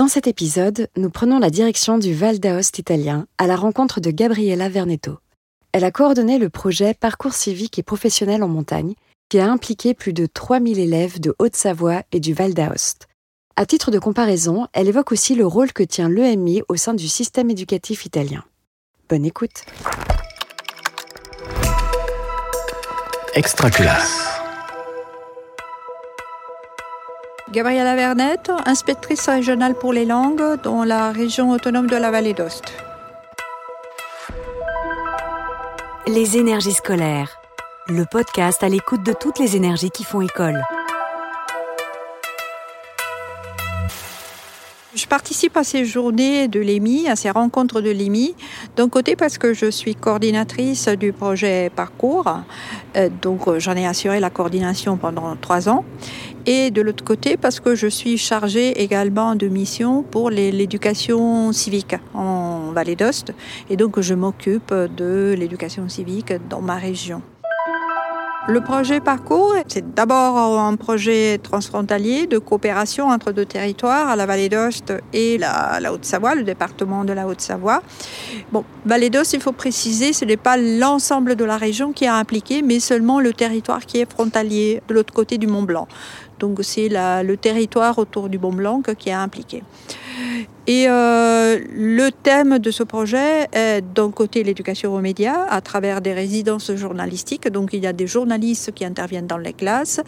Dans cet épisode, nous prenons la direction du Val d'Aoste italien à la rencontre de Gabriella Vernetto. Elle a coordonné le projet Parcours civique et professionnel en montagne qui a impliqué plus de 3000 élèves de Haute-Savoie et du Val d'Aoste. À titre de comparaison, elle évoque aussi le rôle que tient l'EMI au sein du système éducatif italien. Bonne écoute. Extra. Gabriela Vernet, inspectrice régionale pour les langues dans la région autonome de la Vallée d'Ost. Les énergies scolaires, le podcast à l'écoute de toutes les énergies qui font école. Je participe à ces journées de l'EMI, à ces rencontres de l'EMI, d'un côté parce que je suis coordinatrice du projet Parcours, euh, donc euh, j'en ai assuré la coordination pendant trois ans, et de l'autre côté parce que je suis chargée également de mission pour l'éducation civique en Vallée d'Ost, et donc je m'occupe de l'éducation civique dans ma région. Le projet Parcours, c'est d'abord un projet transfrontalier de coopération entre deux territoires, la Vallée d'Ost et la, Haute-Savoie, le département de la Haute-Savoie. Bon, Vallée d'Ost, il faut préciser, ce n'est pas l'ensemble de la région qui est impliqué, mais seulement le territoire qui est frontalier de l'autre côté du Mont Blanc. Donc c'est le territoire autour du Mont Blanc qui est impliqué. Et euh, le thème de ce projet est d'un côté l'éducation aux médias à travers des résidences journalistiques. Donc il y a des journalistes qui interviennent dans les classes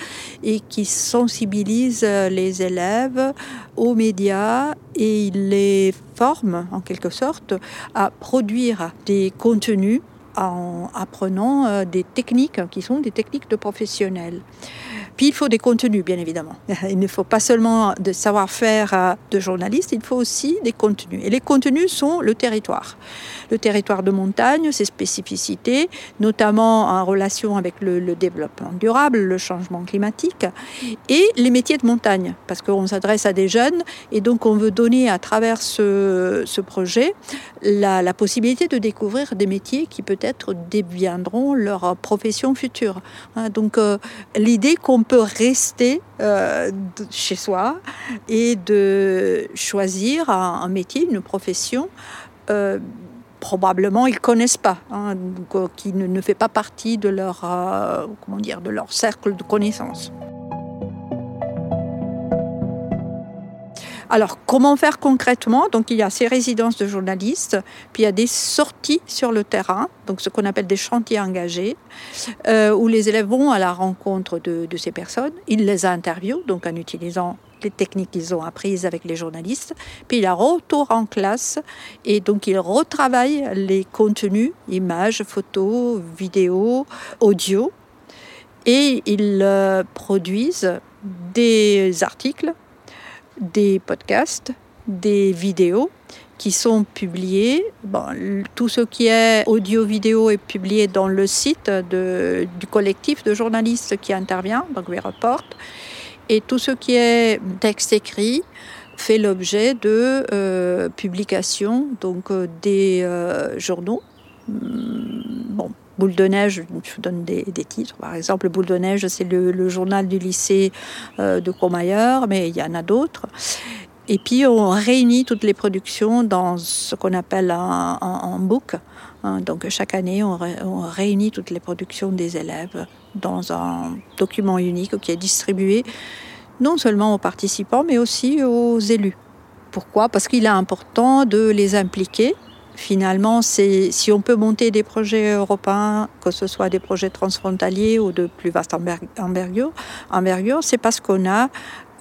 et qui sensibilisent les élèves aux médias et ils les forment en quelque sorte à produire des contenus en apprenant euh, des techniques qui sont des techniques de professionnels. Puis il faut des contenus, bien évidemment. Il ne faut pas seulement de savoir-faire euh, de journaliste, il faut aussi des contenus. Et les contenus sont le territoire. Le territoire de montagne, ses spécificités, notamment en relation avec le, développement durable, le changement climatique, et les métiers de montagne, parce qu'on s'adresse à des jeunes, et donc on veut donner à travers ce, projet la, la, possibilité de découvrir des métiers qui peut-être deviendront leur profession future. Hein, donc euh, l'idée qu'on on peut rester euh, chez soi et de choisir un, métier, une profession. Euh, probablement ils connaissent pas, hein, euh, qui ne, fait pas partie de leur, comment dire, de leur cercle de connaissances. Alors, comment faire concrètement? Donc, il y a ces résidences de journalistes, puis il y a des sorties sur le terrain, donc ce qu'on appelle des chantiers engagés, euh, où les élèves vont à la rencontre de, ces personnes. Ils les interviewent, donc en utilisant les techniques qu'ils ont apprises avec les journalistes. Puis il a retour en classe et donc ils retravaillent les contenus, images, photos, vidéos, audio. Et ils euh, produisent des articles des podcasts, des vidéos qui sont publiés. tout ce qui est audio-vidéo est publié dans le site du collectif de journalistes qui intervient, donc We Report. Et tout ce qui est texte écrit fait l'objet de euh, publications donc, euh, des euh, journaux. Hmm, bon, Boule de neige, je vous donne des, titres. Par exemple, Boule de neige, c'est le, journal du lycée euh, de Courmayeur, mais il y en a d'autres. Et puis, on réunit toutes les productions dans ce qu'on appelle un, book. Hein. donc, chaque année, on, réunit toutes les productions des élèves dans un document unique qui est distribué non seulement aux participants, mais aussi aux élus. Pourquoi? Parce qu'il est important de les impliquer Finalement, si on peut monter des projets européens, que ce soit des projets transfrontaliers ou de plus vaste envergure, c'est parce qu'on a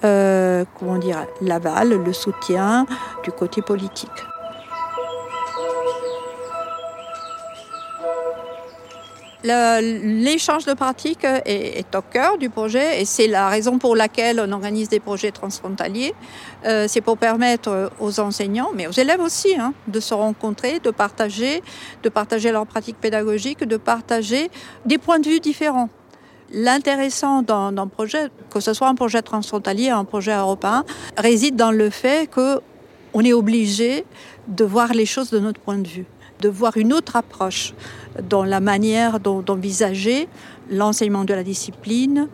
euh, comment dire, l'aval, le soutien du côté politique. L'échange de pratiques est, au cœur du projet et c'est la raison pour laquelle on organise des projets transfrontaliers. Euh, c'est pour permettre aux enseignants, mais aux élèves aussi, hein, de se rencontrer, de partager, de partager leurs pratiques pédagogiques, de partager des points de vue différents. L'intéressant dans, dans projet, que ce soit un projet transfrontalier, un projet européen, réside dans le fait qu'on est obligé de voir les choses de notre point de vue de voir une autre approche dans la manière d'envisager l'enseignement de la discipline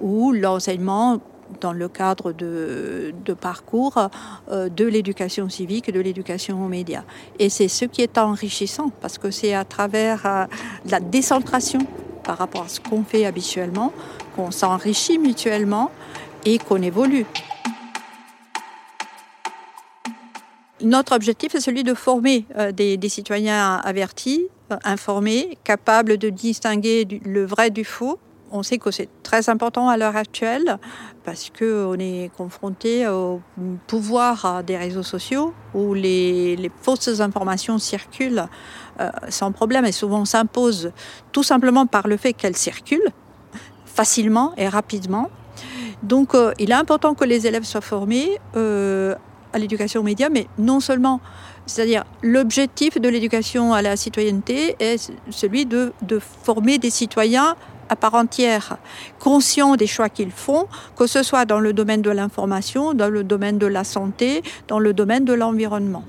ou l'enseignement dans le cadre de, parcours euh, de l'éducation civique de l'éducation aux médias. Et c'est ce qui est enrichissant parce que c'est à travers euh, la décentration par rapport à ce qu'on fait habituellement qu'on s'enrichit mutuellement et qu'on évolue. Notre objectif est celui de former euh, des, citoyens avertis, informés, capables de distinguer le vrai du faux on sait que c'est très important à l'heure actuelle parce qu'on est confronté au pouvoir des réseaux sociaux où les, fausses informations circulent euh, sans problème et souvent s'imposent tout simplement par le fait qu'elles circulent facilement et rapidement. Donc euh, il est important que les élèves soient formés euh, à l'éducation aux médias, mais non seulement c'est-à-dire, l'objectif de l'éducation à la citoyenneté est celui de, de, former des citoyens à part entière, conscients des choix qu'ils font, que ce soit dans le domaine de l'information, dans le domaine de la santé, dans le domaine de l'environnement.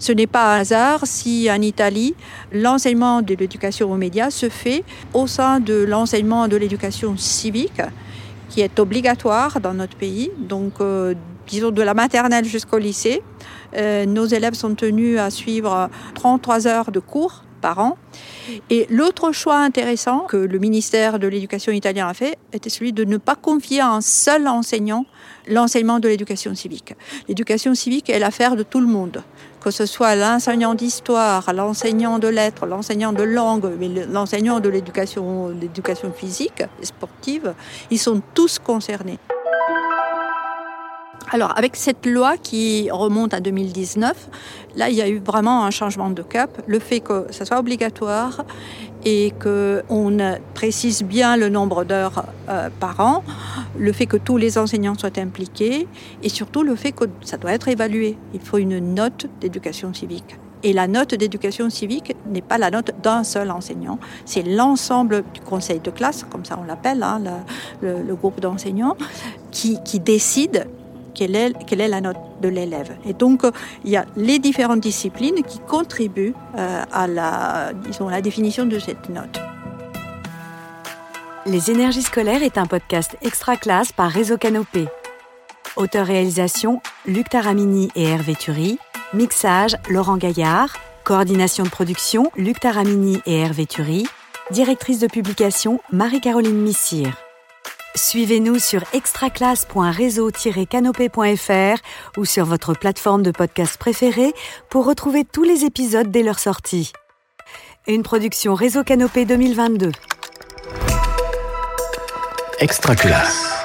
Ce n'est pas un hasard si en Italie, l'enseignement de l'éducation aux médias se fait au sein de l'enseignement de l'éducation civique, qui est obligatoire dans notre pays, donc euh, disons de la maternelle jusqu'au lycée. Euh, nos élèves sont tenus à suivre 33 heures de cours par an. Et l'autre choix intéressant que le ministère de l'Éducation italien a fait était celui de ne pas confier à un seul enseignant l'enseignement de l'éducation civique. L'éducation civique est l'affaire de tout le monde, que ce soit l'enseignant d'histoire, l'enseignant de lettres, l'enseignant de langue, l'enseignant de l'éducation physique et sportive, ils sont tous concernés. Alors, avec cette loi qui remonte à 2019, là, il y a eu vraiment un changement de cap. Le fait que ça soit obligatoire et qu'on précise bien le nombre d'heures euh, par an, le fait que tous les enseignants soient impliqués et surtout le fait que ça doit être évalué. Il faut une note d'éducation civique. Et la note d'éducation civique n'est pas la note d'un seul enseignant, c'est l'ensemble du conseil de classe, comme ça on l'appelle, hein, le, groupe d'enseignants, qui, qui décide quelle est, la note de l'élève. Et donc, il y a les différentes disciplines qui contribuent euh, à la, disons, la définition de cette note. Les énergies scolaires est un podcast extra classe par Réseau Canopé. Auteur-réalisation Luc Taramini et Hervé Thury. Mixage Laurent Gaillard. Coordination de production Luc Taramini et Hervé Thury. Directrice de publication Marie-Caroline Missire. Suivez-nous sur extraclasse.réseau-canopé.fr ou sur votre plateforme de podcast préférée pour retrouver tous les épisodes dès leur sortie. Une production Réseau Canopé 2022. Extraclasse.